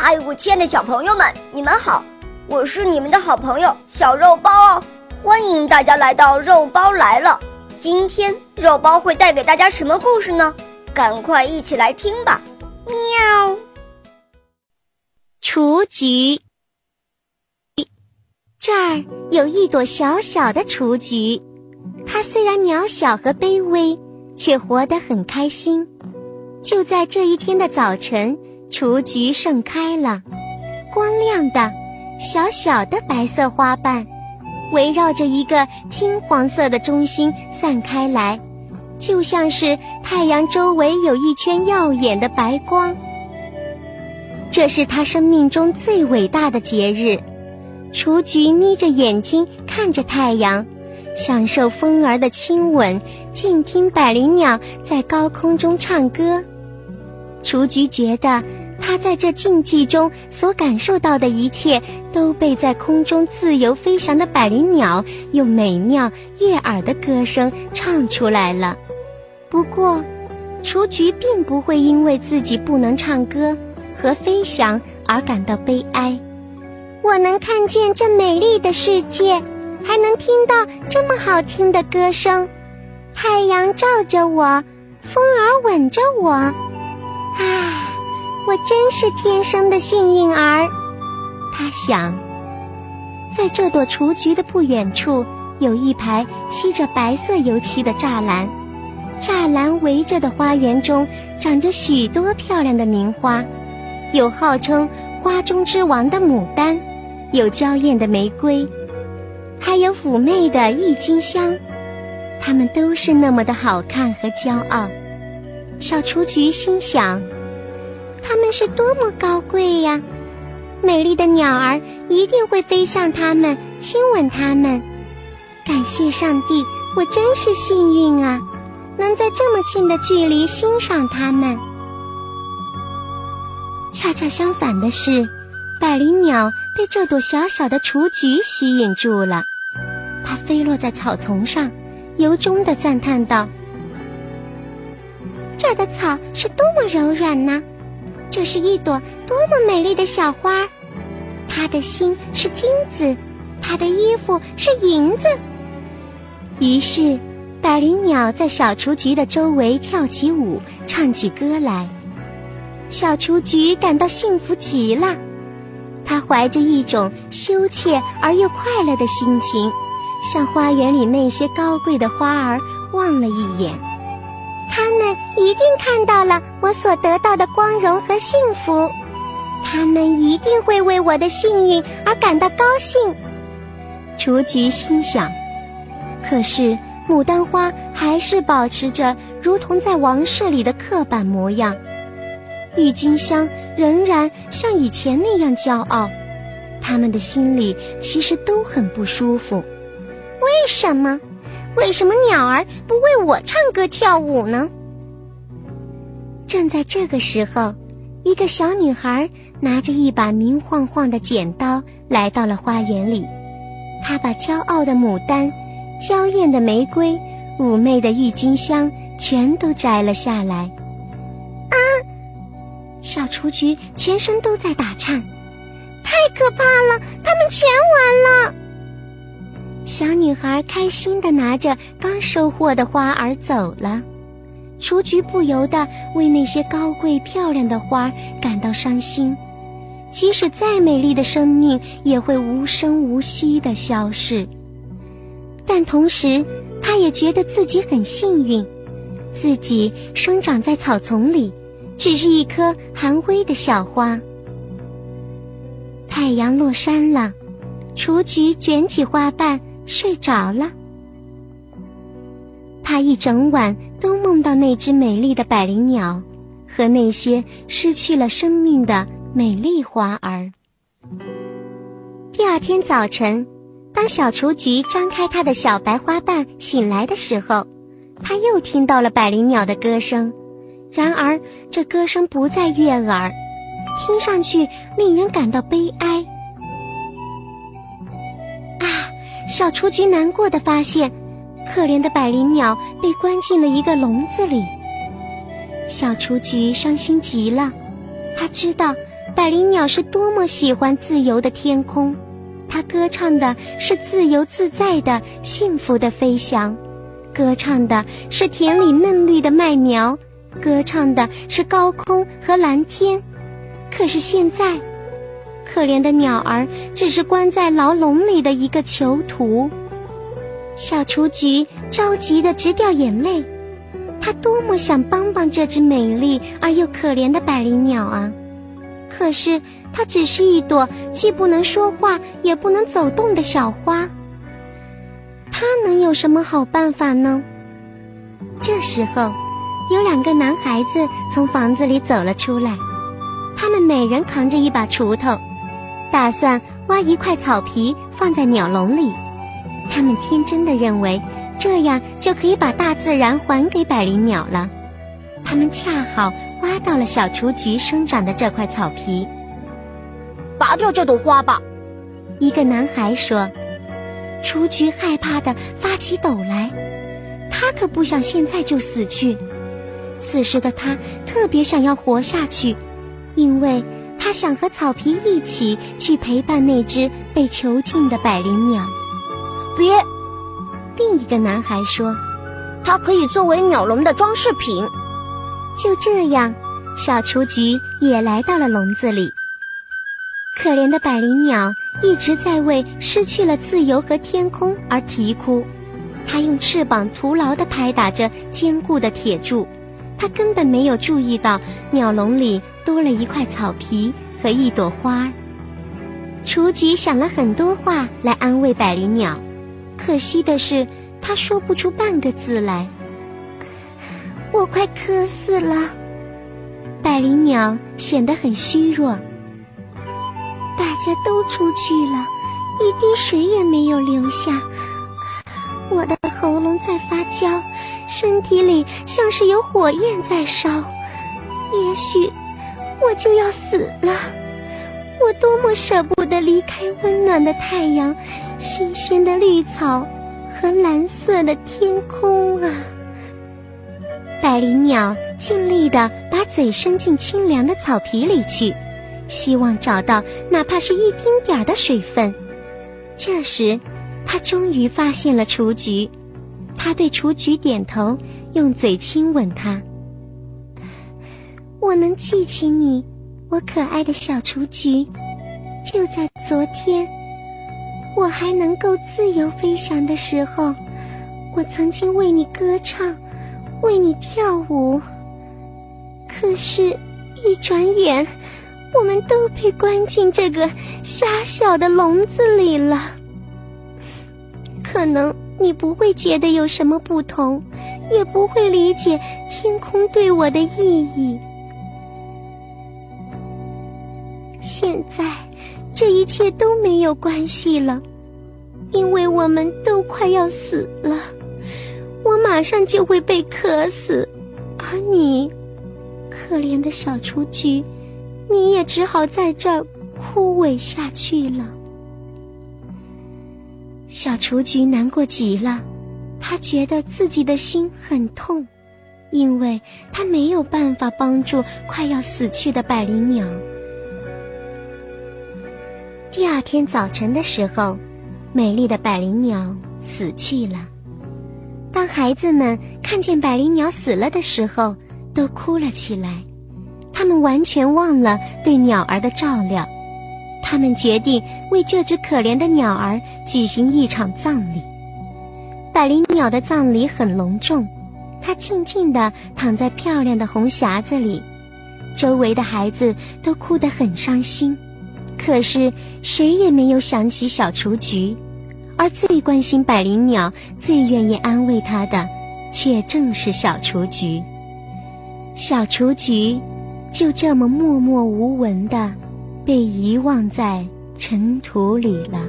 嗨，我亲爱的小朋友们，你们好！我是你们的好朋友小肉包哦，欢迎大家来到肉包来了。今天肉包会带给大家什么故事呢？赶快一起来听吧！喵。雏菊，这儿有一朵小小的雏菊，它虽然渺小和卑微，却活得很开心。就在这一天的早晨，雏菊盛开了，光亮的、小小的白色花瓣，围绕着一个金黄色的中心散开来，就像是太阳周围有一圈耀眼的白光。这是他生命中最伟大的节日，雏菊眯着眼睛看着太阳，享受风儿的亲吻，静听百灵鸟在高空中唱歌。雏菊觉得，他在这静寂中所感受到的一切，都被在空中自由飞翔的百灵鸟用美妙悦耳的歌声唱出来了。不过，雏菊并不会因为自己不能唱歌和飞翔而感到悲哀。我能看见这美丽的世界，还能听到这么好听的歌声。太阳照着我，风儿吻着我。唉，我真是天生的幸运儿，他想。在这朵雏菊的不远处，有一排漆着白色油漆的栅栏，栅栏围着的花园中长着许多漂亮的名花，有号称花中之王的牡丹，有娇艳的玫瑰，还有妩媚的郁金香，它们都是那么的好看和骄傲。小雏菊心想：“它们是多么高贵呀！美丽的鸟儿一定会飞向它们，亲吻它们。感谢上帝，我真是幸运啊，能在这么近的距离欣赏它们。”恰恰相反的是，百灵鸟被这朵小小的雏菊吸引住了，它飞落在草丛上，由衷地赞叹道。这儿的草是多么柔软呢！这是一朵多么美丽的小花，它的心是金子，它的衣服是银子。于是，百灵鸟在小雏菊的周围跳起舞，唱起歌来。小雏菊感到幸福极了，它怀着一种羞怯而又快乐的心情，向花园里那些高贵的花儿望了一眼。他们一定看到了我所得到的光荣和幸福，他们一定会为我的幸运而感到高兴。雏菊心想。可是牡丹花还是保持着如同在王室里的刻板模样，郁金香仍然像以前那样骄傲。他们的心里其实都很不舒服。为什么？为什么鸟儿不为我唱歌跳舞呢？正在这个时候，一个小女孩拿着一把明晃晃的剪刀来到了花园里。她把骄傲的牡丹、娇艳的玫瑰、妩媚的郁金香全都摘了下来。啊！小雏菊全身都在打颤，太可怕了！它们全完了。小女孩开心地拿着刚收获的花儿走了，雏菊不由得为那些高贵漂亮的花感到伤心。即使再美丽的生命，也会无声无息地消逝。但同时，她也觉得自己很幸运，自己生长在草丛里，只是一颗含灰的小花。太阳落山了，雏菊卷起花瓣。睡着了，他一整晚都梦到那只美丽的百灵鸟和那些失去了生命的美丽花儿。第二天早晨，当小雏菊张开它的小白花瓣醒来的时候，它又听到了百灵鸟的歌声。然而，这歌声不再悦耳，听上去令人感到悲哀。小雏菊难过的发现，可怜的百灵鸟被关进了一个笼子里。小雏菊伤心极了，它知道百灵鸟是多么喜欢自由的天空，它歌唱的是自由自在的幸福的飞翔，歌唱的是田里嫩绿的麦苗，歌唱的是高空和蓝天。可是现在，可怜的鸟儿只是关在牢笼里的一个囚徒。小雏菊着急的直掉眼泪，它多么想帮帮这只美丽而又可怜的百灵鸟啊！可是，它只是一朵既不能说话也不能走动的小花。它能有什么好办法呢？这时候，有两个男孩子从房子里走了出来，他们每人扛着一把锄头，打算挖一块草皮放在鸟笼里。他们天真的认为，这样就可以把大自然还给百灵鸟了。他们恰好。挖到了小雏菊生长的这块草皮，拔掉这朵花吧。一个男孩说：“雏菊害怕的发起抖来，他可不想现在就死去。此时的他特别想要活下去，因为他想和草皮一起去陪伴那只被囚禁的百灵鸟。”别，另一个男孩说：“它可以作为鸟笼的装饰品。”就这样，小雏菊也来到了笼子里。可怜的百灵鸟一直在为失去了自由和天空而啼哭，它用翅膀徒劳地拍打着坚固的铁柱，他根本没有注意到鸟笼里多了一块草皮和一朵花。雏菊想了很多话来安慰百灵鸟，可惜的是，他说不出半个字来。我快渴死了，百灵鸟显得很虚弱。大家都出去了，一滴水也没有留下。我的喉咙在发焦，身体里像是有火焰在烧。也许我就要死了。我多么舍不得离开温暖的太阳、新鲜的绿草和蓝色的天空啊！百灵鸟尽力地把嘴伸进清凉的草皮里去，希望找到哪怕是一丁点儿的水分。这时，它终于发现了雏菊，他对雏菊点头，用嘴亲吻它。我能记起你，我可爱的小雏菊。就在昨天，我还能够自由飞翔的时候，我曾经为你歌唱。为你跳舞，可是，一转眼，我们都被关进这个狭小的笼子里了。可能你不会觉得有什么不同，也不会理解天空对我的意义。现在，这一切都没有关系了，因为我们都快要死了。我马上就会被渴死，而你，可怜的小雏菊，你也只好在这儿枯萎下去了。小雏菊难过极了，她觉得自己的心很痛，因为她没有办法帮助快要死去的百灵鸟。第二天早晨的时候，美丽的百灵鸟死去了。当孩子们看见百灵鸟死了的时候，都哭了起来。他们完全忘了对鸟儿的照料。他们决定为这只可怜的鸟儿举行一场葬礼。百灵鸟的葬礼很隆重，它静静地躺在漂亮的红匣子里。周围的孩子都哭得很伤心，可是谁也没有想起小雏菊。而最关心百灵鸟、最愿意安慰它的，却正是小雏菊。小雏菊就这么默默无闻的被遗忘在尘土里了。